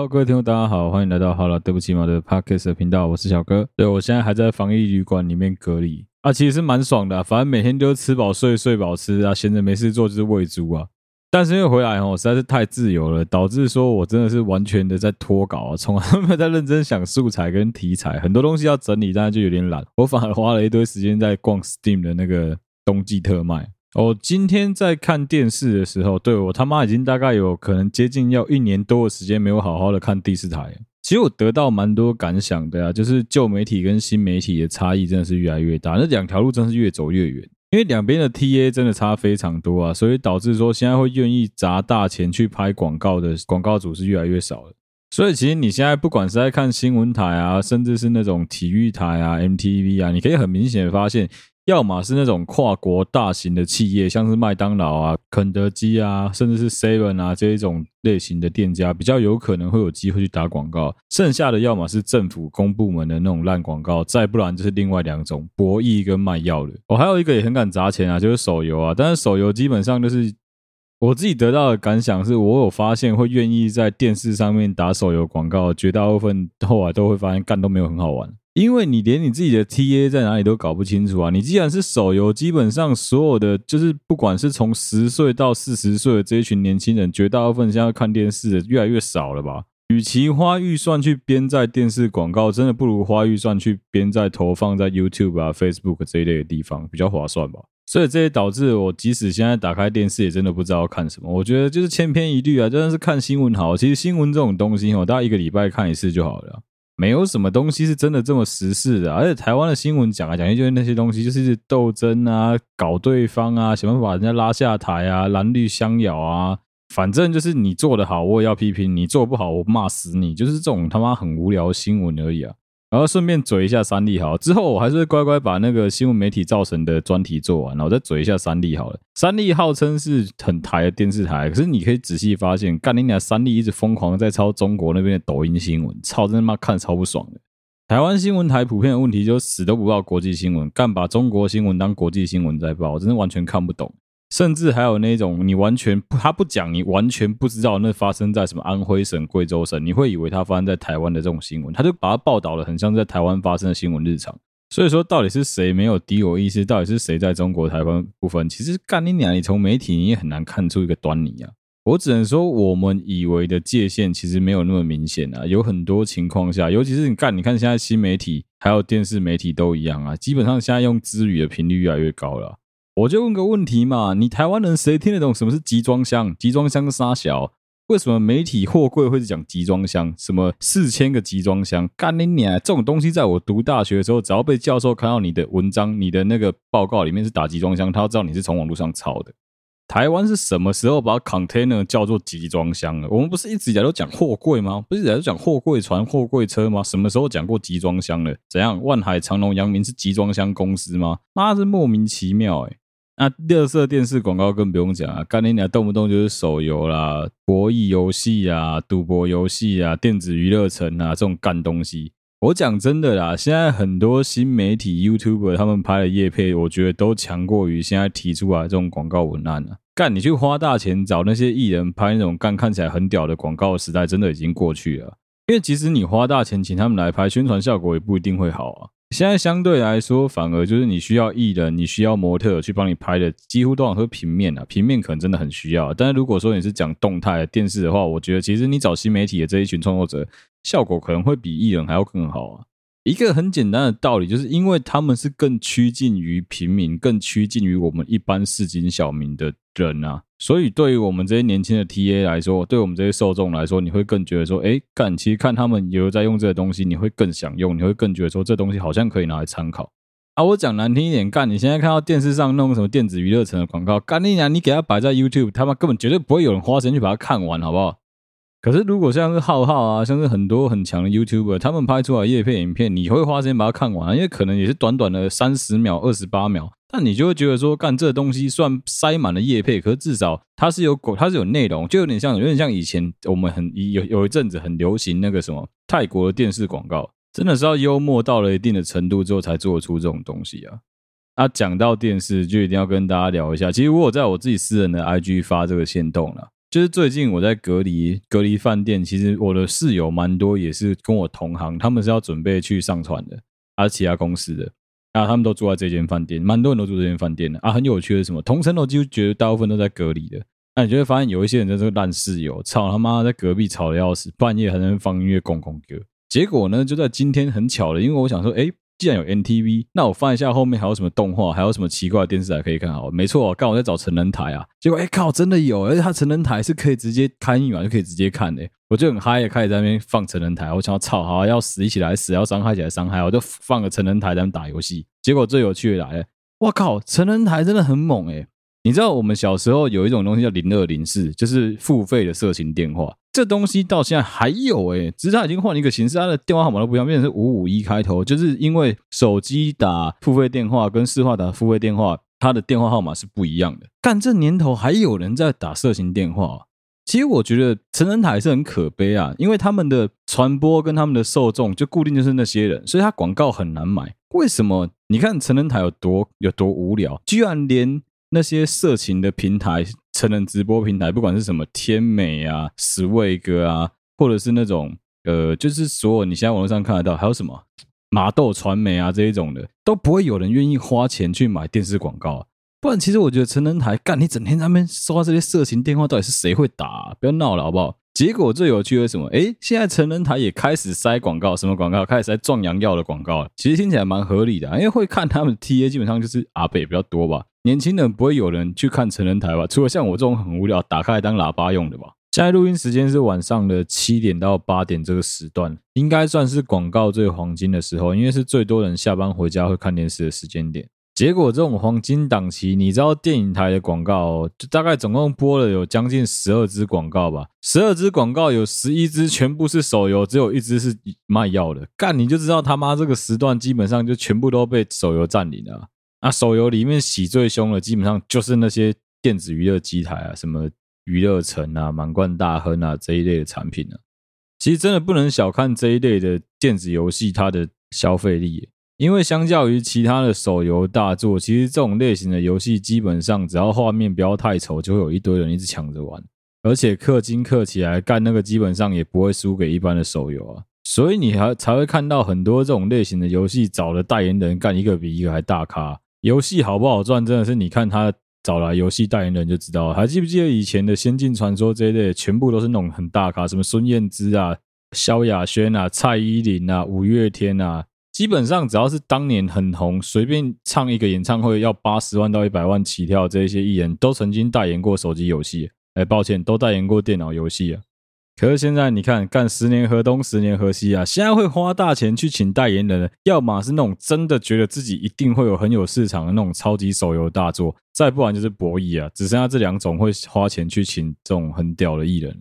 Hello，各位听众，大家好，欢迎来到好了，对不起嘛的 Podcast 频道，我是小哥。对，我现在还在防疫旅馆里面隔离啊，其实是蛮爽的，反正每天都吃饱睡，睡饱吃啊，闲着没事做就是喂猪啊。但是因为回来哦，实在是太自由了，导致说我真的是完全的在脱稿啊，从来没有在认真想素材跟题材，很多东西要整理，但是就有点懒，我反而花了一堆时间在逛 Steam 的那个冬季特卖。我、哦、今天在看电视的时候，对，我他妈已经大概有可能接近要一年多的时间没有好好的看第四台。其实我得到蛮多感想的啊，就是旧媒体跟新媒体的差异真的是越来越大，那两条路真是越走越远，因为两边的 TA 真的差非常多啊，所以导致说现在会愿意砸大钱去拍广告的广告主是越来越少了。所以其实你现在不管是在看新闻台啊，甚至是那种体育台啊、MTV 啊，你可以很明显的发现。要么是那种跨国大型的企业，像是麦当劳啊、肯德基啊，甚至是 Seven 啊这一种类型的店家，比较有可能会有机会去打广告。剩下的要么是政府公部门的那种烂广告，再不然就是另外两种博弈跟卖药的。我、还有一个也很敢砸钱啊，就是手游啊。但是手游基本上就是我自己得到的感想是，我有发现会愿意在电视上面打手游广告，绝大部分后来都会发现干都没有很好玩。因为你连你自己的 TA 在哪里都搞不清楚啊！你既然是手游，基本上所有的就是不管是从十岁到四十岁的这一群年轻人，绝大部分现在看电视的越来越少了吧？与其花预算去编在电视广告，真的不如花预算去编在投放在 YouTube 啊、Facebook 这一类的地方比较划算吧？所以这也导致我即使现在打开电视，也真的不知道看什么。我觉得就是千篇一律啊，真的是看新闻好。其实新闻这种东西哦，大概一个礼拜看一次就好了。没有什么东西是真的这么实事的，而且台湾的新闻讲来讲去就是那些东西，就是斗争啊，搞对方啊，想办法把人家拉下台啊，蓝绿相咬啊，反正就是你做的好，我也要批评；你做不好，我骂死你，就是这种他妈很无聊的新闻而已啊。然后顺便嘴一下三立好，之后我还是乖乖把那个新闻媒体造成的专题做完，然后再嘴一下三立好了。三立号称是很台的电视台，可是你可以仔细发现，干你娘三立一直疯狂在抄中国那边的抖音新闻，操，真他妈看超不爽的。台湾新闻台普遍的问题就死都不报国际新闻，干把中国新闻当国际新闻在报，我真的完全看不懂。甚至还有那种你完全不，他不讲，你完全不知道那发生在什么安徽省、贵州省，你会以为他发生在台湾的这种新闻，他就把它报道的很像在台湾发生的新闻日常。所以说，到底是谁没有敌我意识？到底是谁在中国台湾部分？其实干你娘，你从媒体你也很难看出一个端倪啊。我只能说，我们以为的界限其实没有那么明显啊。有很多情况下，尤其是你干，你看现在新媒体还有电视媒体都一样啊，基本上现在用资语的频率越来越高了。我就问个问题嘛，你台湾人谁听得懂什么是集装箱？集装箱是啥小？为什么媒体货柜会是讲集装箱？什么四千个集装箱？干你娘！这种东西在我读大学的时候，只要被教授看到你的文章、你的那个报告里面是打集装箱，他要知道你是从网络上抄的。台湾是什么时候把 container 叫做集装箱的？我们不是一直以来都讲货柜吗？不是一直以来都讲货柜船、货柜车吗？什么时候讲过集装箱了？怎样？万海、长隆、阳明是集装箱公司吗？妈是莫名其妙哎、那垃圾电视广告更不用讲啊，干你娘动不动就是手游啦、博弈游戏啊、赌博游戏啊、电子娱乐城啊这种干东西。我讲真的啦，现在很多新媒体 YouTuber 他们拍的业配，我觉得都强过于现在提出来这种广告文案啊。干，你去花大钱找那些艺人拍那种干看起来很屌的广告时代，真的已经过去了。因为其实你花大钱请他们来拍，宣传效果也不一定会好啊。现在相对来说，反而就是你需要艺人，你需要模特去帮你拍的，几乎都想说平面啊，平面可能真的很需要。但是如果说你是讲动态的电视的话，我觉得其实你找新媒体的这一群创作者，效果可能会比艺人还要更好啊。一个很简单的道理，就是因为他们是更趋近于平民，更趋近于我们一般市井小民的人啊。所以，对于我们这些年轻的 TA 来说，对我们这些受众来说，你会更觉得说，哎，干，其实看他们有在用这个东西，你会更想用，你会更觉得说，这东西好像可以拿来参考。啊，我讲难听一点，干，你现在看到电视上弄什么电子娱乐城的广告，干你娘，你给他摆在 YouTube，他们根本绝对不会有人花钱去把它看完，好不好？可是，如果像是浩浩啊，像是很多很强的 YouTuber，他们拍出来业配影片，你会花时间把它看完，因为可能也是短短的三十秒、二十八秒。但你就会觉得说，干这东西算塞满了叶配，可是至少它是有狗，它是有内容，就有点像，有点像以前我们很有有一阵子很流行那个什么泰国的电视广告，真的是要幽默到了一定的程度之后才做出这种东西啊。啊，讲到电视，就一定要跟大家聊一下。其实我有在我自己私人的 IG 发这个线动了，就是最近我在隔离隔离饭店，其实我的室友蛮多，也是跟我同行，他们是要准备去上船的，还是其他公司的啊，他们都住在这间饭店，蛮多人都住这间饭店的啊。很有趣的是什么，同城楼几乎觉得大部分都在隔离的，那你就会发现有一些人在这个烂室友，操他妈在隔壁吵得要死，半夜还能放音乐，公公歌。结果呢，就在今天很巧的，因为我想说，哎。既然有 NTV，那我翻一下后面还有什么动画，还有什么奇怪的电视台可以看？好，没错，刚好在找成人台啊。结果哎靠，真的有，而且它成人台是可以直接开一晚就可以直接看的。我就很嗨，也开始在那边放成人台。我想要操，好要死一起来死，要伤害起来伤害，我就放个成人台在那打游戏。结果最有趣的来了，我靠，成人台真的很猛诶。你知道我们小时候有一种东西叫零二零四，就是付费的色情电话。这东西到现在还有诶，只是它已经换了一个形式，它的电话号码都不一样，变成是五五一开头。就是因为手机打付费电话跟市话打付费电话，它的电话号码是不一样的。干这年头还有人在打色情电话，其实我觉得成人台是很可悲啊，因为他们的传播跟他们的受众就固定就是那些人，所以他广告很难买。为什么？你看成人台有多有多无聊，居然连那些色情的平台。成人直播平台，不管是什么天美啊、十位哥啊，或者是那种呃，就是所有你现在网络上看得到，还有什么麻豆传媒啊这一种的，都不会有人愿意花钱去买电视广告啊。不然，其实我觉得成人台干，你整天在那边收这些色情电话，到底是谁会打？不要闹了，好不好？结果最有趣的是什么？诶，现在成人台也开始塞广告，什么广告？开始塞壮阳药的广告。其实听起来蛮合理的，因为会看他们 TA 基本上就是阿北比较多吧。年轻人不会有人去看成人台吧？除了像我这种很无聊，打开来当喇叭用的吧。现在录音时间是晚上的七点到八点这个时段，应该算是广告最黄金的时候，因为是最多人下班回家会看电视的时间点。结果这种黄金档期，你知道电影台的广告，就大概总共播了有将近十二支广告吧，十二支广告有十一支全部是手游，只有一支是卖药的。干，你就知道他妈这个时段基本上就全部都被手游占领了。那手游里面洗最凶的，基本上就是那些电子娱乐机台啊，什么娱乐城啊、满贯大亨啊这一类的产品啊。其实真的不能小看这一类的电子游戏，它的消费力。因为相较于其他的手游大作，其实这种类型的游戏基本上只要画面不要太丑，就会有一堆人一直抢着玩，而且氪金氪起来干那个基本上也不会输给一般的手游啊。所以你还才会看到很多这种类型的游戏找的代言人干一个比一个还大咖。游戏好不好赚，真的是你看他找来游戏代言人就知道了。还记不记得以前的《仙境传说》这一类，全部都是那种很大咖，什么孙燕姿啊、萧亚轩啊、蔡依林啊、五月天啊，基本上只要是当年很红，随便唱一个演唱会要八十万到一百万起跳，这一些艺人都曾经代言过手机游戏。哎，抱歉，都代言过电脑游戏啊。可是现在你看，干十年河东十年河西啊！现在会花大钱去请代言人，要么是那种真的觉得自己一定会有很有市场的那种超级手游大作，再不然就是博弈啊。只剩下这两种会花钱去请这种很屌的艺人。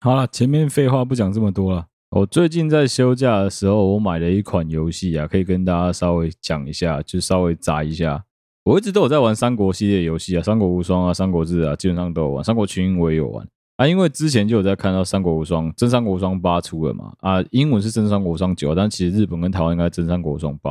好了，前面废话不讲这么多了。我最近在休假的时候，我买了一款游戏啊，可以跟大家稍微讲一下，就稍微砸一下。我一直都有在玩三国系列游戏啊，三国无双啊，三国志啊，基本上都有玩。三国群英我也有玩。啊，因为之前就有在看到《三国无双》《真三国无双八》出了嘛，啊，英文是《真三国无双九》，但其实日本跟台湾应该《真三国无双八》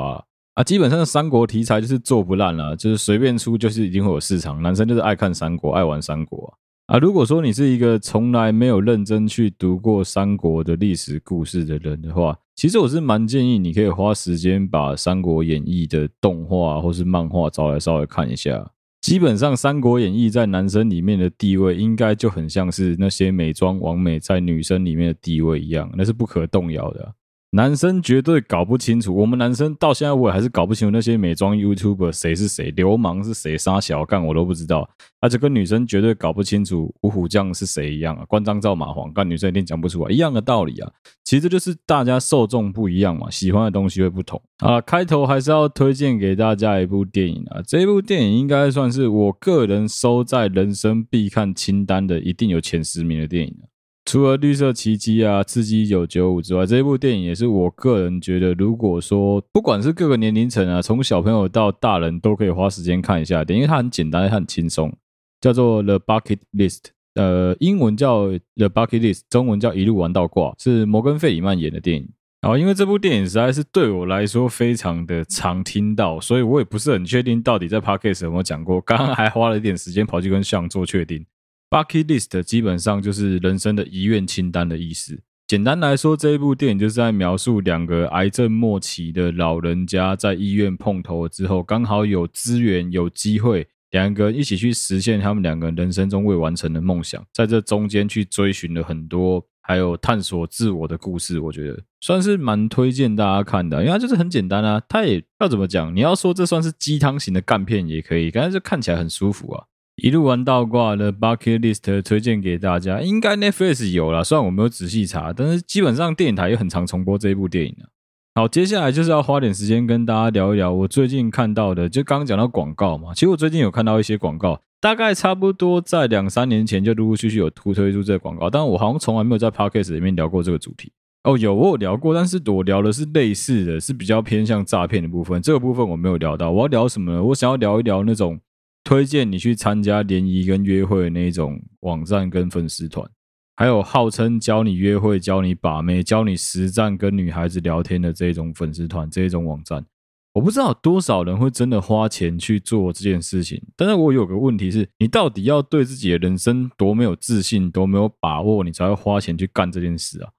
啊。基本上三国题材就是做不烂了，就是随便出就是一定会有市场。男生就是爱看三国，爱玩三国啊。如果说你是一个从来没有认真去读过三国的历史故事的人的话，其实我是蛮建议你可以花时间把《三国演义》的动画或是漫画找来稍微看一下。基本上，《三国演义》在男生里面的地位，应该就很像是那些美妆王美在女生里面的地位一样，那是不可动摇的。男生绝对搞不清楚，我们男生到现在我也还是搞不清楚那些美妆 YouTuber 谁是谁，流氓是谁，杀小干我都不知道。而且跟女生绝对搞不清楚五虎将是谁一样啊，关张赵马黄干女生一定讲不出来，一样的道理啊。其实就是大家受众不一样嘛，喜欢的东西会不同啊。开头还是要推荐给大家一部电影啊，这部电影应该算是我个人收在人生必看清单的，一定有前十名的电影啊。除了绿色奇迹啊、刺激一九九五之外，这一部电影也是我个人觉得，如果说不管是各个年龄层啊，从小朋友到大人都可以花时间看一下的，因为它很简单，它很轻松，叫做《The Bucket List》，呃，英文叫《The Bucket List》，中文叫《一路玩到挂》，是摩根费里曼演的电影。然后，因为这部电影实在是对我来说非常的常听到，所以我也不是很确定到底在 Podcast 有没有讲过。刚刚还花了一点时间跑去跟向做确定。Bucket List 基本上就是人生的遗愿清单的意思。简单来说，这一部电影就是在描述两个癌症末期的老人家在医院碰头之后，刚好有资源、有机会，两个人一起去实现他们两个人生中未完成的梦想，在这中间去追寻了很多，还有探索自我的故事。我觉得算是蛮推荐大家看的，因为它就是很简单啊。它也要怎么讲？你要说这算是鸡汤型的干片也可以，感觉就看起来很舒服啊。一路玩倒挂的 Bucket List 推荐给大家，应该 Netflix 有啦，虽然我没有仔细查，但是基本上电影台也很常重播这一部电影啊。好，接下来就是要花点时间跟大家聊一聊我最近看到的，就刚刚讲到广告嘛，其实我最近有看到一些广告，大概差不多在两三年前就陆陆续续有突推出这个广告，但我好像从来没有在 Podcast 里面聊过这个主题。哦，有我有聊过，但是我聊的是类似的，是比较偏向诈骗的部分，这个部分我没有聊到。我要聊什么呢？我想要聊一聊那种。推荐你去参加联谊跟约会的那种网站跟粉丝团，还有号称教你约会、教你把妹、教你实战跟女孩子聊天的这种粉丝团、这种网站，我不知道多少人会真的花钱去做这件事情。但是我有个问题是，你到底要对自己的人生多没有自信、多没有把握，你才会花钱去干这件事啊？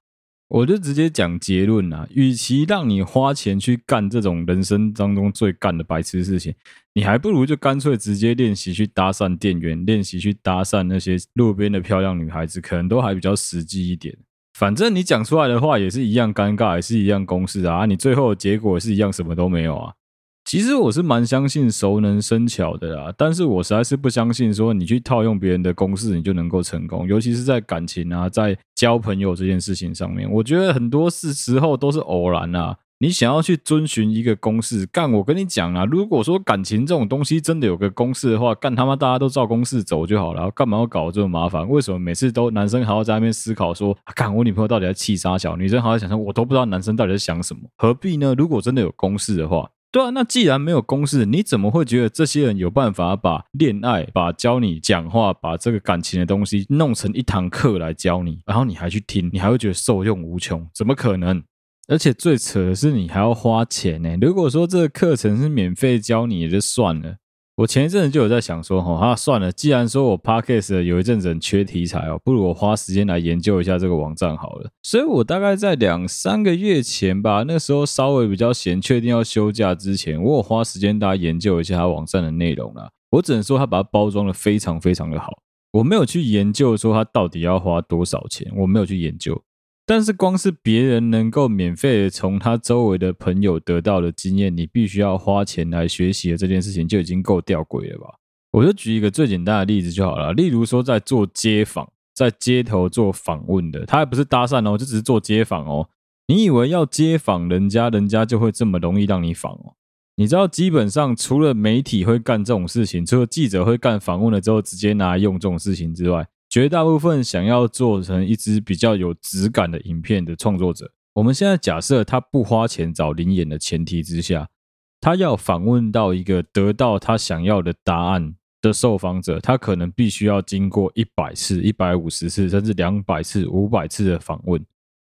我就直接讲结论啦，与其让你花钱去干这种人生当中最干的白痴事情，你还不如就干脆直接练习去搭讪店员，练习去搭讪那些路边的漂亮女孩子，可能都还比较实际一点。反正你讲出来的话也是一样尴尬，也是一样公式啊，你最后的结果是一样，什么都没有啊。其实我是蛮相信熟能生巧的啦，但是我实在是不相信说你去套用别人的公式，你就能够成功，尤其是在感情啊，在交朋友这件事情上面，我觉得很多是时候都是偶然啊。你想要去遵循一个公式，干我跟你讲啊，如果说感情这种东西真的有个公式的话，干他妈大家都照公式走就好了，干嘛要搞这么麻烦？为什么每次都男生还要在那边思考说，啊干我女朋友到底在气啥小，女生还要想说，我都不知道男生到底在想什么，何必呢？如果真的有公式的话。对啊，那既然没有公式，你怎么会觉得这些人有办法把恋爱、把教你讲话、把这个感情的东西弄成一堂课来教你，然后你还去听，你还会觉得受用无穷？怎么可能？而且最扯的是，你还要花钱呢。如果说这个课程是免费教你，也就算了。我前一阵子就有在想说，哈，啊，算了，既然说我 Podcast 有一阵子很缺题材哦，不如我花时间来研究一下这个网站好了。所以我大概在两三个月前吧，那时候稍微比较闲，确定要休假之前，我有花时间大家研究一下它网站的内容啦。我只能说，它把它包装的非常非常的好。我没有去研究说它到底要花多少钱，我没有去研究。但是光是别人能够免费从他周围的朋友得到的经验，你必须要花钱来学习的这件事情就已经够吊诡了吧？我就举一个最简单的例子就好了，例如说在做街访，在街头做访问的，他还不是搭讪哦，就只是做街访哦。你以为要街访人家，人家就会这么容易让你访哦？你知道，基本上除了媒体会干这种事情，除了记者会干访问了之后直接拿来用这种事情之外，绝大部分想要做成一支比较有质感的影片的创作者，我们现在假设他不花钱找临演的前提之下，他要访问到一个得到他想要的答案的受访者，他可能必须要经过一百次、一百五十次，甚至两百次、五百次的访问，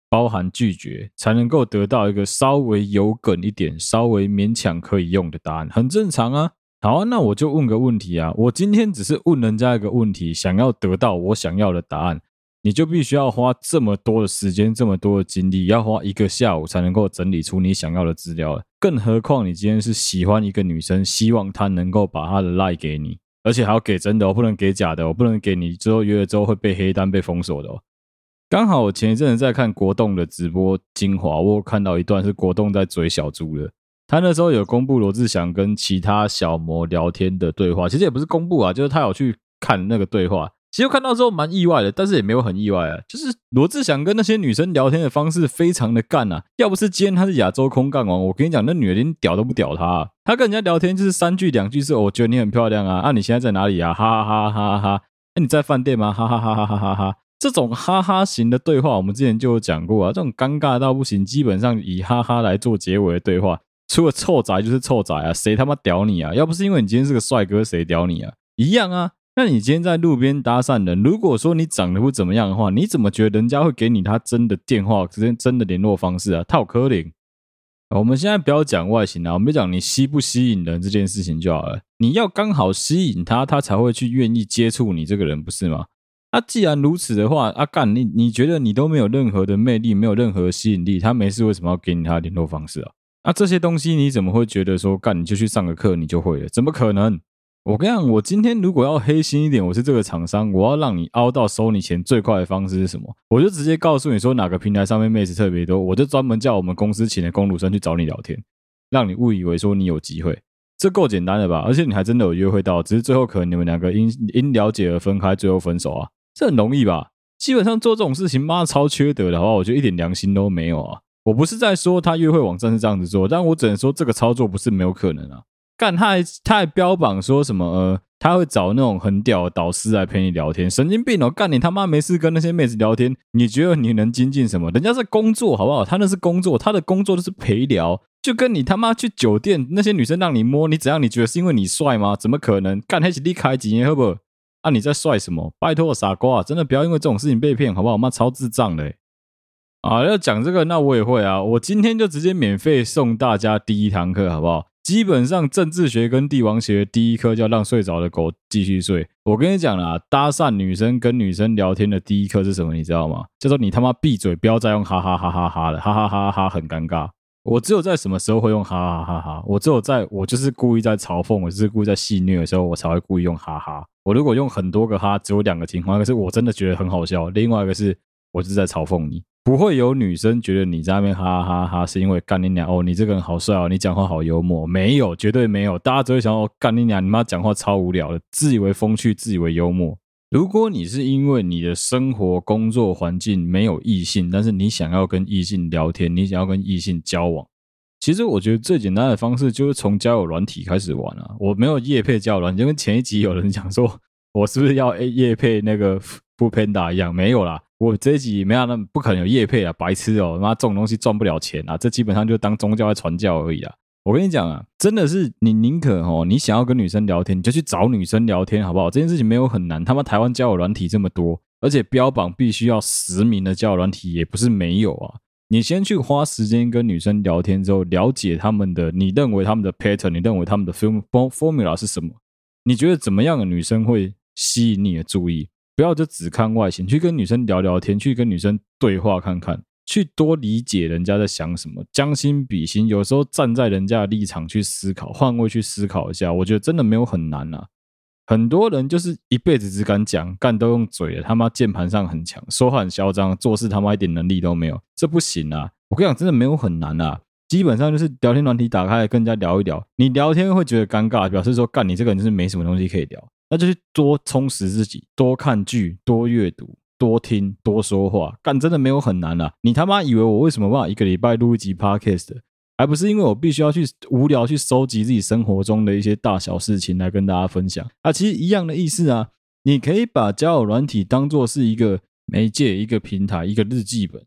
包含拒绝，才能够得到一个稍微有梗一点、稍微勉强可以用的答案，很正常啊。好啊，那我就问个问题啊！我今天只是问人家一个问题，想要得到我想要的答案，你就必须要花这么多的时间、这么多的精力，要花一个下午才能够整理出你想要的资料。更何况你今天是喜欢一个女生，希望她能够把她的 LINE 给你，而且还要给真的，我不能给假的，我不能给你之后约了之后会被黑单、被封锁的哦。刚好我前一阵子在看国栋的直播精华，我看到一段是国栋在嘴小猪的。他那时候有公布罗志祥跟其他小模聊天的对话，其实也不是公布啊，就是他有去看那个对话。其实看到之后蛮意外的，但是也没有很意外啊。就是罗志祥跟那些女生聊天的方式非常的干啊，要不是今天他是亚洲空干王，我跟你讲，那女的连屌都不屌他。他跟人家聊天就是三句两句是，我觉得你很漂亮啊，啊你现在在哪里啊？哈哈哈哈哈哈。那你在饭店吗？哈哈哈哈哈哈哈。这种哈哈型的对话，我们之前就有讲过啊，这种尴尬到不行，基本上以哈哈来做结尾的对话。除了臭宅就是臭宅啊，谁他妈屌你啊？要不是因为你今天是个帅哥，谁屌你啊？一样啊。那你今天在路边搭讪人，如果说你长得不怎么样的话，你怎么觉得人家会给你他真的电话、真真的联络方式啊？套柯林。我们现在不要讲外形啊，我们讲你吸不吸引人这件事情就好了。你要刚好吸引他，他才会去愿意接触你这个人，不是吗？那、既然如此的话，阿、干你你觉得你都没有任何的魅力，没有任何吸引力，他没事为什么要给你他的联络方式啊？啊，这些东西你怎么会觉得说干你就去上个课你就会了？怎么可能？我跟你讲，我今天如果要黑心一点，我是这个厂商，我要让你凹到收你钱最快的方式是什么？我就直接告诉你说哪个平台上面妹子特别多，我就专门叫我们公司请的工读生去找你聊天，让你误以为说你有机会。这够简单的吧？而且你还真的有约会到，只是最后可能你们两个因因了解而分开，最后分手啊，这很容易吧？基本上做这种事情，妈超缺德的，话？我觉得一点良心都没有啊！我不是在说他约会网站是这样子做，但我只能说这个操作不是没有可能啊。干，他还他还标榜说什么呃，他会找那种很屌的导师来陪你聊天，神经病哦！干你他妈没事跟那些妹子聊天，你觉得你能精进什么？人家在工作，好不好？他那是工作，他的工作就是陪聊。就跟你他妈去酒店，那些女生让你摸你怎样？你觉得是因为你帅吗？怎么可能？干黑起立开几年，好不好？啊，你在帅什么？拜托傻瓜，真的不要因为这种事情被骗，好不好？妈超智障的。啊，要讲这个，那我也会啊。我今天就直接免费送大家第一堂课，好不好？基本上政治学跟帝王学第一课叫让睡着的狗继续睡。我跟你讲啦，搭讪女生跟女生聊天的第一课是什么？你知道吗？就说你他妈闭嘴，不要再用哈哈哈哈哈的，哈哈哈哈很尴尬。我只有在什么时候会用哈哈哈哈？我只有在我就是故意在嘲讽，我就是故意在戏谑的时候，我才会故意用哈哈。我如果用很多个哈，只有两个情况，一个是我真的觉得很好笑，另外一个是我是在嘲讽你。不会有女生觉得你在那边哈哈哈哈，是因为干你娘哦，你这个人好帅哦，你讲话好幽默。没有，绝对没有，大家只会想哦，干你娘，你妈讲话超无聊的，自以为风趣，自以为幽默。如果你是因为你的生活工作环境没有异性，但是你想要跟异性聊天，你想要跟异性交往，其实我觉得最简单的方式就是从交友软体开始玩啊。我没有夜配交友软体，就跟前一集有人讲说我是不是要夜配那个 foodpanda 一样，没有啦。我这一集没有那么不可能有业配啊，白痴哦，妈这种东西赚不了钱啊，这基本上就当宗教在传教而已啊。我跟你讲啊，真的是你宁可哦，你想要跟女生聊天，你就去找女生聊天，好不好？这件事情没有很难。他妈台湾交友软体这么多，而且标榜必须要实名的交友软体也不是没有啊。你先去花时间跟女生聊天之后，了解他们的，你认为他们的 pattern，你认为他们的 formula 是什么？你觉得怎么样的女生会吸引你的注意？不要就只看外形，去跟女生聊聊天，去跟女生对话看看。去多理解人家在想什么，将心比心，有时候站在人家的立场去思考，换位去思考一下，我觉得真的没有很难啊。很多人就是一辈子只敢讲，干都用嘴的，他妈键盘上很强，说话很嚣张，做事他妈一点能力都没有，这不行啊！我跟你讲，真的没有很难啊，基本上就是聊天软体打开跟人家聊一聊，你聊天会觉得尴尬，表示说干你这个人就是没什么东西可以聊，那就去多充实自己，多看剧，多阅读。多听多说话，干真的没有很难啊！你他妈以为我为什么办法一个礼拜录一集 podcast？还不是因为我必须要去无聊去收集自己生活中的一些大小事情来跟大家分享啊！其实一样的意思啊，你可以把交友软体当做是一个媒介、一个平台、一个日记本。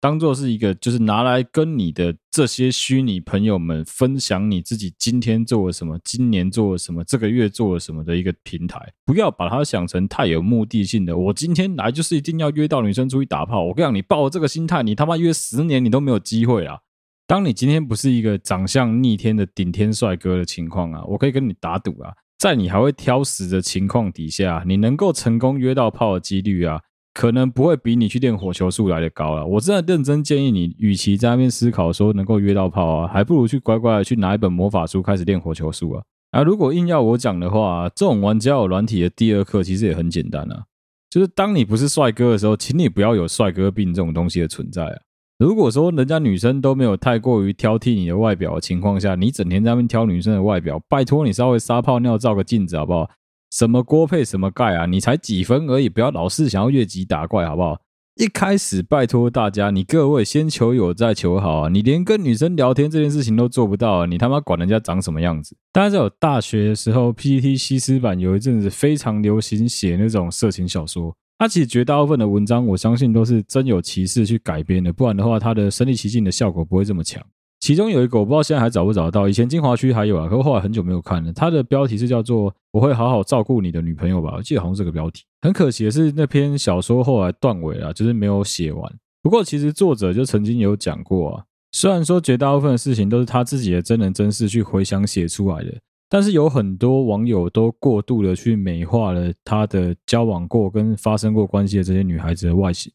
当做是一个，就是拿来跟你的这些虚拟朋友们分享你自己今天做了什么，今年做了什么，这个月做了什么的一个平台。不要把它想成太有目的性的。我今天来就是一定要约到女生出去打炮。我跟你讲，你抱着这个心态，你他妈约十年你都没有机会啊！当你今天不是一个长相逆天的顶天帅哥的情况啊，我可以跟你打赌啊，在你还会挑食的情况底下，你能够成功约到炮的几率啊。可能不会比你去练火球术来的高了。我真的认真建议你，与其在那边思考说能够约到炮啊，还不如去乖乖的去拿一本魔法书开始练火球术啊。啊，如果硬要我讲的话，这种玩家有软体的第二课其实也很简单啊，就是当你不是帅哥的时候，请你不要有帅哥病这种东西的存在啊。如果说人家女生都没有太过于挑剔你的外表的情况下，你整天在那边挑女生的外表，拜托你稍微撒泡尿照个镜子好不好？什么锅配什么盖啊？你才几分而已，不要老是想要越级打怪，好不好？一开始拜托大家，你各位先求有再求好啊！你连跟女生聊天这件事情都做不到啊，你他妈管人家长什么样子？大家在有大学的时候，PTT 西斯版有一阵子非常流行写那种色情小说，它其实绝大部分的文章，我相信都是真有其事去改编的，不然的话，它的身临其境的效果不会这么强。其中有一个我不知道现在还找不找得到，以前精华区还有啊，可是后来很久没有看了。它的标题是叫做“我会好好照顾你的女朋友”吧，我记得好像是这个标题。很可惜的是，那篇小说后来断尾了，就是没有写完。不过其实作者就曾经有讲过啊，虽然说绝大部分的事情都是他自己的真人真事去回想写出来的，但是有很多网友都过度的去美化了他的交往过跟发生过关系的这些女孩子的外形。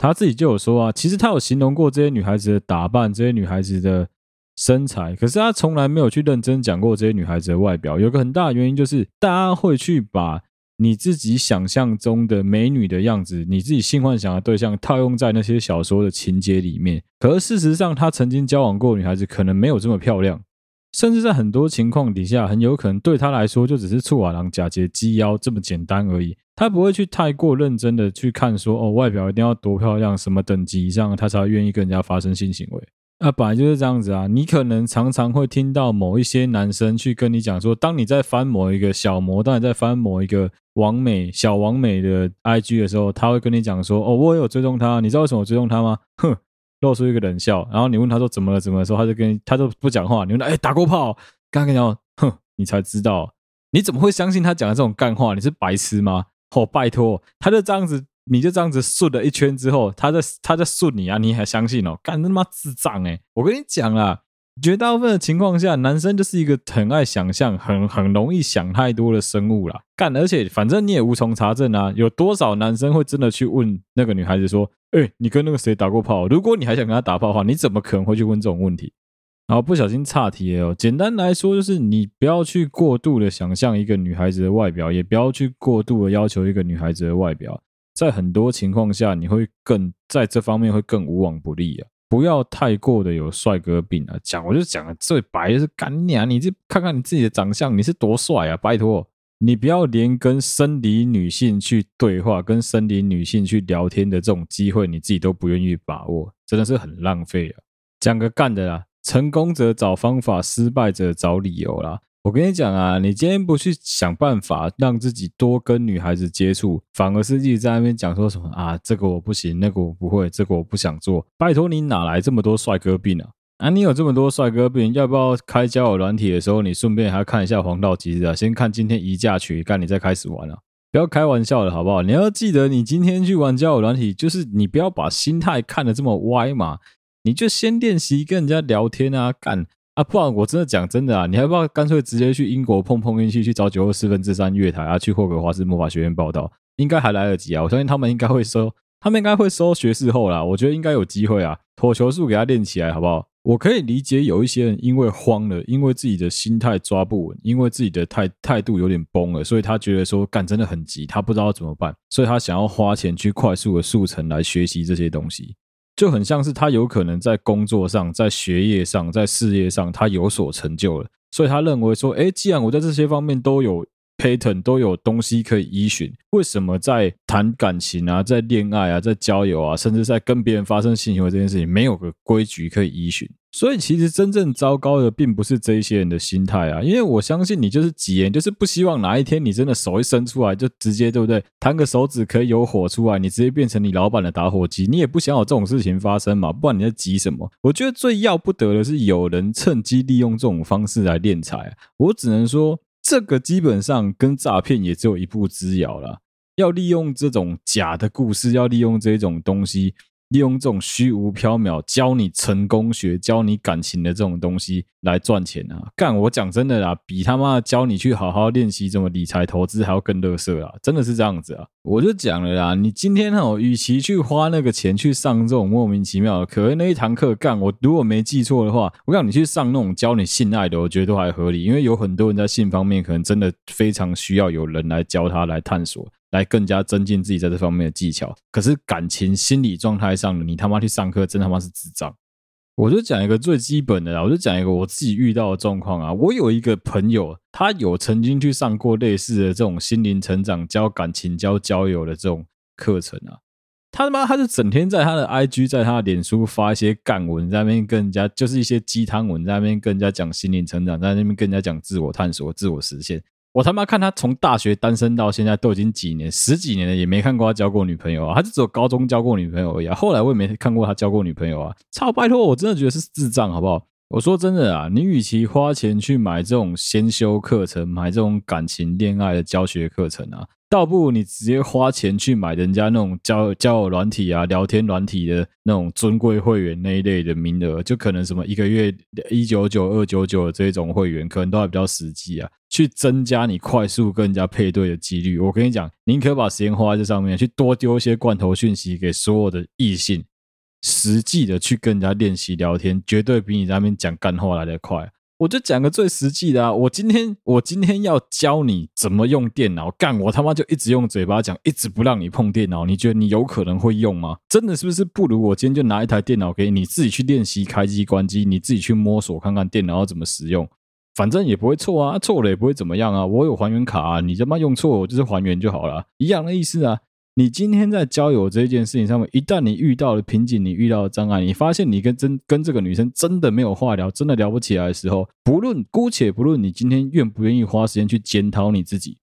他自己就有说啊，其实他有形容过这些女孩子的打扮，这些女孩子的身材，可是他从来没有去认真讲过这些女孩子的外表。有个很大的原因就是，大家会去把你自己想象中的美女的样子，你自己性幻想的对象套用在那些小说的情节里面。可是事实上，他曾经交往过女孩子可能没有这么漂亮，甚至在很多情况底下，很有可能对他来说就只是处瓦郎假节鸡腰这么简单而已。他不会去太过认真的去看说哦，外表一定要多漂亮，什么等级以上他才愿意跟人家发生性行为。那本来就是这样子啊。你可能常常会听到某一些男生去跟你讲说，当你在翻某一个小模，当你在翻某一个网美小网美的 IG 的时候，他会跟你讲说哦，我有追踪他，你知道为什么我追踪他吗？哼，露出一个冷笑。然后你问他说怎么了怎么了时候，他就跟他都不讲话。你问他哎打过炮？刚刚跟你讲，哼，你才知道，你怎么会相信他讲的这种干话？你是白痴吗？哦，拜托，他就这样子，你就这样子顺了一圈之后，他在他在顺你啊，你还相信哦？干他妈智障诶，我跟你讲啦，绝大部分的情况下，男生就是一个很爱想象、很很容易想太多的生物啦。干，而且反正你也无从查证啊，有多少男生会真的去问那个女孩子说：“诶，你跟那个谁打过炮？”如果你还想跟他打炮的话，你怎么可能会去问这种问题？然后不小心岔题了哦。简单来说，就是你不要去过度的想象一个女孩子的外表，也不要去过度的要求一个女孩子的外表。在很多情况下，你会更在这方面会更无往不利啊！不要太过的有帅哥病啊！讲我就讲的最白就是干你啊！你这看看你自己的长相，你是多帅啊！拜托，你不要连跟生理女性去对话、跟生理女性去聊天的这种机会，你自己都不愿意把握，真的是很浪费啊！讲个干的啦。成功者找方法，失败者找理由啦。我跟你讲啊，你今天不去想办法让自己多跟女孩子接触，反而是一直在那边讲说什么啊，这个我不行，那个我不会，这个我不想做。拜托你哪来这么多帅哥病啊？啊，你有这么多帅哥病，要不要开交友软体的时候，你顺便还要看一下黄道吉日啊？先看今天宜嫁娶，干你再开始玩啊！不要开玩笑了，好不好？你要记得，你今天去玩交友软体，就是你不要把心态看得这么歪嘛。你就先练习跟人家聊天啊，干啊！不然我真的讲真的啊，你还不要干脆直接去英国碰碰运气，去找九又四分之三月台啊，去霍格华兹魔法学院报道，应该还来得及啊！我相信他们应该会收，他们应该会收学士后啦。我觉得应该有机会啊，投球术给他练起来，好不好？我可以理解有一些人因为慌了，因为自己的心态抓不稳，因为自己的态态度有点崩了，所以他觉得说干真的很急，他不知道怎么办，所以他想要花钱去快速的速成来学习这些东西。就很像是他有可能在工作上、在学业上、在事业上，他有所成就了，所以他认为说，诶，既然我在这些方面都有 pattern，都有东西可以依循，为什么在谈感情啊、在恋爱啊、在交友啊，甚至在跟别人发生性行为这件事情，没有个规矩可以依循？所以其实真正糟糕的，并不是这一些人的心态啊，因为我相信你就是急眼，就是不希望哪一天你真的手一伸出来，就直接对不对？弹个手指可以有火出来，你直接变成你老板的打火机，你也不想有这种事情发生嘛？不然你在急什么？我觉得最要不得的是有人趁机利用这种方式来敛财，我只能说这个基本上跟诈骗也只有一步之遥了。要利用这种假的故事，要利用这种东西。利用这种虚无缥缈教你成功学、教你感情的这种东西来赚钱啊！干，我讲真的啦，比他妈教你去好好练习怎么理财投资还要更乐色啊！真的是这样子啊！我就讲了啦，你今天哦，与其去花那个钱去上这种莫名其妙的，可能那一堂课干，我如果没记错的话，我讲你去上那种教你性爱的，我觉得都还合理，因为有很多人在性方面可能真的非常需要有人来教他来探索。来更加增进自己在这方面的技巧。可是感情心理状态上的，你他妈去上课，真他妈是智障。我就讲一个最基本的啦，我就讲一个我自己遇到的状况啊。我有一个朋友，他有曾经去上过类似的这种心灵成长、教感情、教交友的这种课程啊。他他妈他就整天在他的 IG，在他的脸书发一些干文，在那边跟人家就是一些鸡汤文，在那边跟人家讲心灵成长，在那边跟人家讲自我探索、自我实现。我他妈看他从大学单身到现在都已经几年，十几年了，也没看过他交过女朋友啊，他就只有高中交过女朋友而已啊。后来我也没看过他交过女朋友啊。操，拜托，我真的觉得是智障，好不好？我说真的啊，你与其花钱去买这种先修课程，买这种感情恋爱的教学课程啊。倒不如你直接花钱去买人家那种交交友软体啊、聊天软体的那种尊贵会员那一类的名额，就可能什么一个月一九九、二九九的这种会员，可能都还比较实际啊，去增加你快速跟人家配对的几率。我跟你讲，宁可把时间花在这上面，去多丢一些罐头讯息给所有的异性，实际的去跟人家练习聊天，绝对比你在那边讲干话来得快。我就讲个最实际的啊！我今天我今天要教你怎么用电脑干，我他妈就一直用嘴巴讲，一直不让你碰电脑。你觉得你有可能会用吗？真的是不是？不如我今天就拿一台电脑给你，你自己去练习开机关机，你自己去摸索看看电脑要怎么使用，反正也不会错啊，错了也不会怎么样啊。我有还原卡啊，你他妈用错我就是还原就好了，一样的意思啊。你今天在交友这件事情上面，一旦你遇到了瓶颈，你遇到了障碍，你发现你跟真跟这个女生真的没有话聊，真的聊不起来的时候，不论姑且不论你今天愿不愿意花时间去检讨你自己，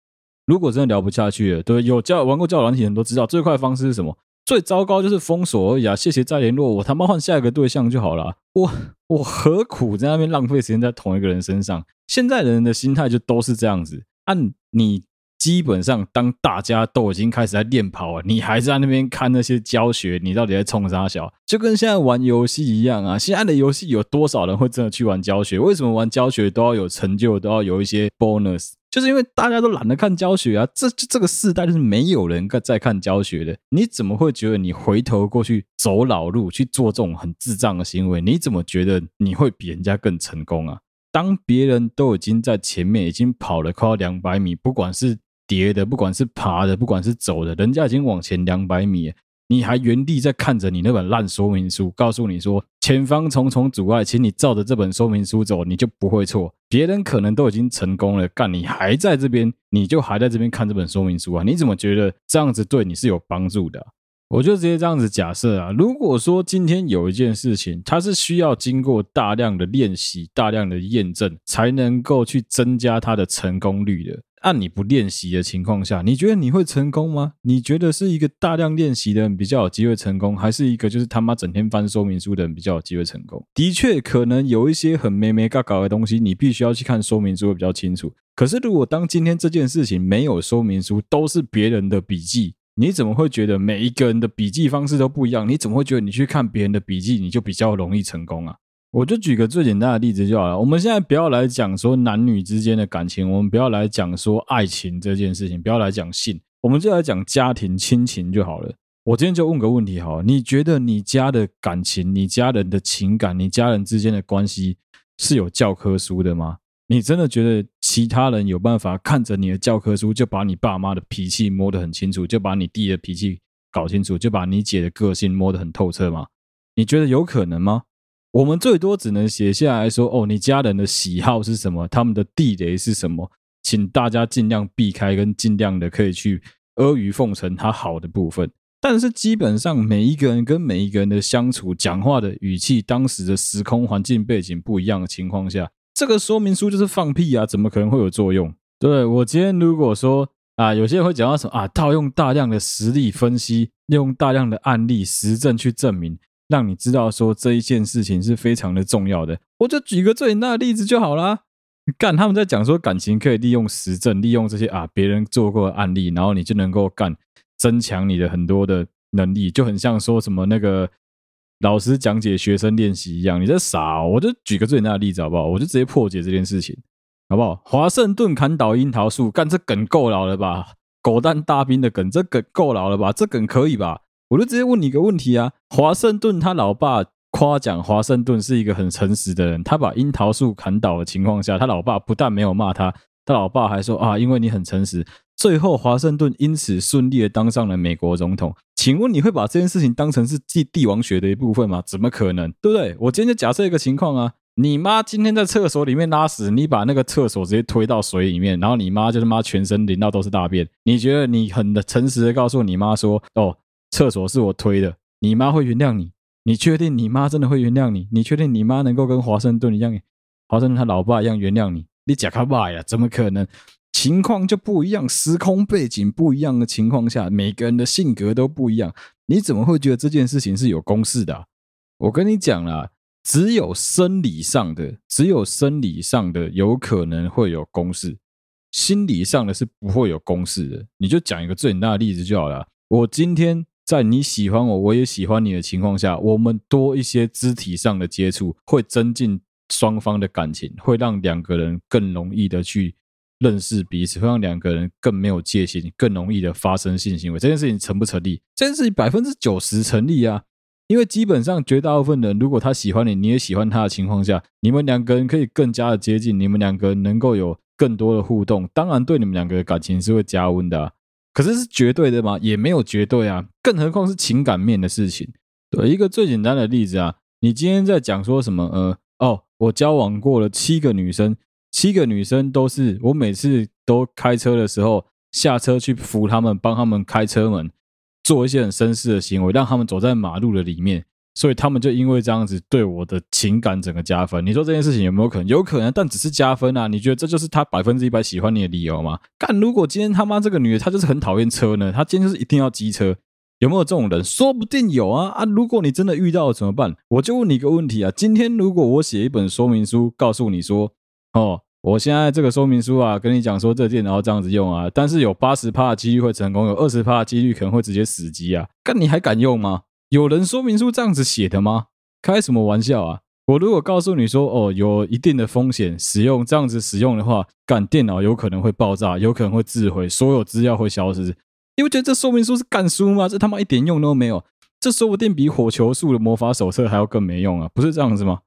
如果真的聊不下去了，对，有交玩过交友软体的人都知道，最快的方式是什么？最糟糕就是封锁而已啊！谢谢再联络，我他妈换下一个对象就好了。我我何苦在那边浪费时间在同一个人身上？现在人的心态就都是这样子，按你。基本上，当大家都已经开始在练跑了，你还在那边看那些教学，你到底在冲啥小？就跟现在玩游戏一样啊！现在的游戏有多少人会真的去玩教学？为什么玩教学都要有成就，都要有一些 bonus？就是因为大家都懒得看教学啊！这这个世代就是没有人在看教学的。你怎么会觉得你回头过去走老路去做这种很智障的行为？你怎么觉得你会比人家更成功啊？当别人都已经在前面已经跑了快要两百米，不管是叠的，不管是爬的，不管是走的，人家已经往前两百米，你还原地在看着你那本烂说明书，告诉你说前方重重阻碍，请你照着这本说明书走，你就不会错。别人可能都已经成功了，干你还在这边，你就还在这边看这本说明书啊？你怎么觉得这样子对你是有帮助的？我就直接这样子假设啊，如果说今天有一件事情，它是需要经过大量的练习、大量的验证，才能够去增加它的成功率的。按你不练习的情况下，你觉得你会成功吗？你觉得是一个大量练习的人比较有机会成功，还是一个就是他妈整天翻说明书的人比较有机会成功？的确，可能有一些很眉眉角角的东西，你必须要去看说明书会比较清楚。可是，如果当今天这件事情没有说明书，都是别人的笔记，你怎么会觉得每一个人的笔记方式都不一样？你怎么会觉得你去看别人的笔记，你就比较容易成功啊？我就举个最简单的例子就好了。我们现在不要来讲说男女之间的感情，我们不要来讲说爱情这件事情，不要来讲性，我们就来讲家庭亲情就好了。我今天就问个问题好了，你觉得你家的感情、你家人的情感、你家人之间的关系是有教科书的吗？你真的觉得其他人有办法看着你的教科书，就把你爸妈的脾气摸得很清楚，就把你弟的脾气搞清楚，就把你姐的个性摸得很透彻吗？你觉得有可能吗？我们最多只能写下来说：“哦，你家人的喜好是什么？他们的地雷是什么？请大家尽量避开，跟尽量的可以去阿谀奉承他好的部分。但是基本上每一个人跟每一个人的相处、讲话的语气、当时的时空环境背景不一样的情况下，这个说明书就是放屁啊！怎么可能会有作用？对，我今天如果说啊，有些人会讲到什么啊，套用大量的实例分析，用大量的案例实证去证明。”让你知道说这一件事情是非常的重要的，我就举个最简单的例子就好啦。干，他们在讲说感情可以利用实证，利用这些啊别人做过的案例，然后你就能够干增强你的很多的能力，就很像说什么那个老师讲解学生练习一样。你在傻？我就举个最简单的例子好不好？我就直接破解这件事情好不好？华盛顿砍倒樱桃树，干这梗够老了吧？狗蛋大兵的梗，这梗够老了吧？这梗可以吧？我就直接问你一个问题啊，华盛顿他老爸夸奖华盛顿是一个很诚实的人，他把樱桃树砍倒的情况下，他老爸不但没有骂他，他老爸还说啊，因为你很诚实，最后华盛顿因此顺利的当上了美国总统。请问你会把这件事情当成是帝帝王学的一部分吗？怎么可能，对不对？我今天就假设一个情况啊，你妈今天在厕所里面拉屎，你把那个厕所直接推到水里面，然后你妈就是妈全身淋到都是大便，你觉得你很诚实的告诉你妈说，哦。厕所是我推的，你妈会原谅你？你确定你妈真的会原谅你？你确定你妈能够跟华盛顿一样，华盛顿他老爸一样原谅你？你假卡爸呀？怎么可能？情况就不一样，时空背景不一样的情况下，每个人的性格都不一样，你怎么会觉得这件事情是有公式的？我跟你讲啦，只有生理上的，只有生理上的有可能会有公式，心理上的是不会有公式的。你就讲一个最简单的例子就好了。我今天在你喜欢我，我也喜欢你的情况下，我们多一些肢体上的接触，会增进双方的感情，会让两个人更容易的去认识彼此，会让两个人更没有戒心，更容易的发生性行为。这件事情成不成立？这件事情百分之九十成立啊！因为基本上绝大部分人，如果他喜欢你，你也喜欢他的情况下，你们两个人可以更加的接近，你们两个人能够有更多的互动，当然对你们两个的感情是会加温的。可是是绝对的吗？也没有绝对啊，更何况是情感面的事情。对，一个最简单的例子啊，你今天在讲说什么？呃，哦，我交往过了七个女生，七个女生都是我每次都开车的时候下车去扶她们，帮她们开车门。做一些很绅士的行为，让她们走在马路的里面，所以他们就因为这样子对我的情感整个加分。你说这件事情有没有可能？有可能，但只是加分啊！你觉得这就是他百分之一百喜欢你的理由吗？干，如果今天他妈这个女的她就是很讨厌车呢？她今天就是一定要机车，有没有这种人？说不定有啊啊！如果你真的遇到了怎么办？我就问你一个问题啊：今天如果我写一本说明书，告诉你说，哦。我现在这个说明书啊，跟你讲说这电脑这样子用啊，但是有八十趴的几率会成功，有二十趴的几率可能会直接死机啊。干，你还敢用吗？有人说明书这样子写的吗？开什么玩笑啊！我如果告诉你说，哦，有一定的风险，使用这样子使用的话，干，电脑有可能会爆炸，有可能会自毁，所有资料会消失。你不觉得这说明书是干书吗？这他妈一点用都没有，这说不定比火球术的魔法手册还要更没用啊！不是这样子吗？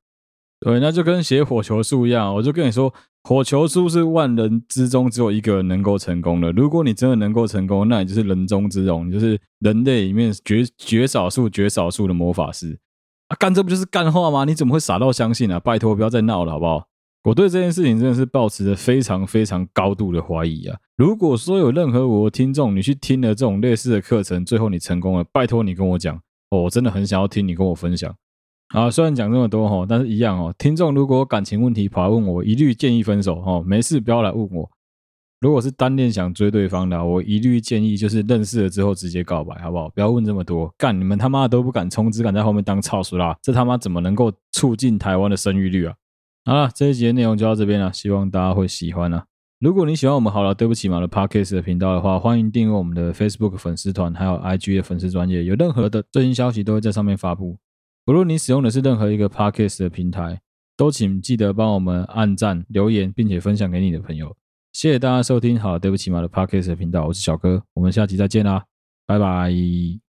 对，那就跟写火球术一样，我就跟你说。火球术是万人之中只有一个人能够成功的。如果你真的能够成功，那你就是人中之龙，你就是人类里面绝绝少数、绝少数的魔法师啊！干，这不就是干话吗？你怎么会傻到相信啊？拜托，不要再闹了，好不好？我对这件事情真的是抱持着非常非常高度的怀疑啊！如果说有任何我的听众，你去听了这种类似的课程，最后你成功了，拜托你跟我讲哦，我真的很想要听你跟我分享。啊，虽然讲这么多哈，但是一样哦。听众如果感情问题跑来问我，一律建议分手哈。没事不要来问我。如果是单恋想追对方的，我一律建议就是认识了之后直接告白，好不好？不要问这么多。干，你们他妈都不敢冲，只敢在后面当操鼠啦，这他妈怎么能够促进台湾的生育率啊？好了，这一集的内容就到这边了，希望大家会喜欢啊。如果你喜欢我们好了，对不起嘛的 Podcast 的频道的话，欢迎订阅我们的 Facebook 粉丝团，还有 IG 的粉丝专业，有任何的最新消息都会在上面发布。不论你使用的是任何一个 Podcast 的平台，都请记得帮我们按赞、留言，并且分享给你的朋友。谢谢大家收听，好，对不起嘛的 Podcast 的频道，我是小哥，我们下期再见啦，拜拜。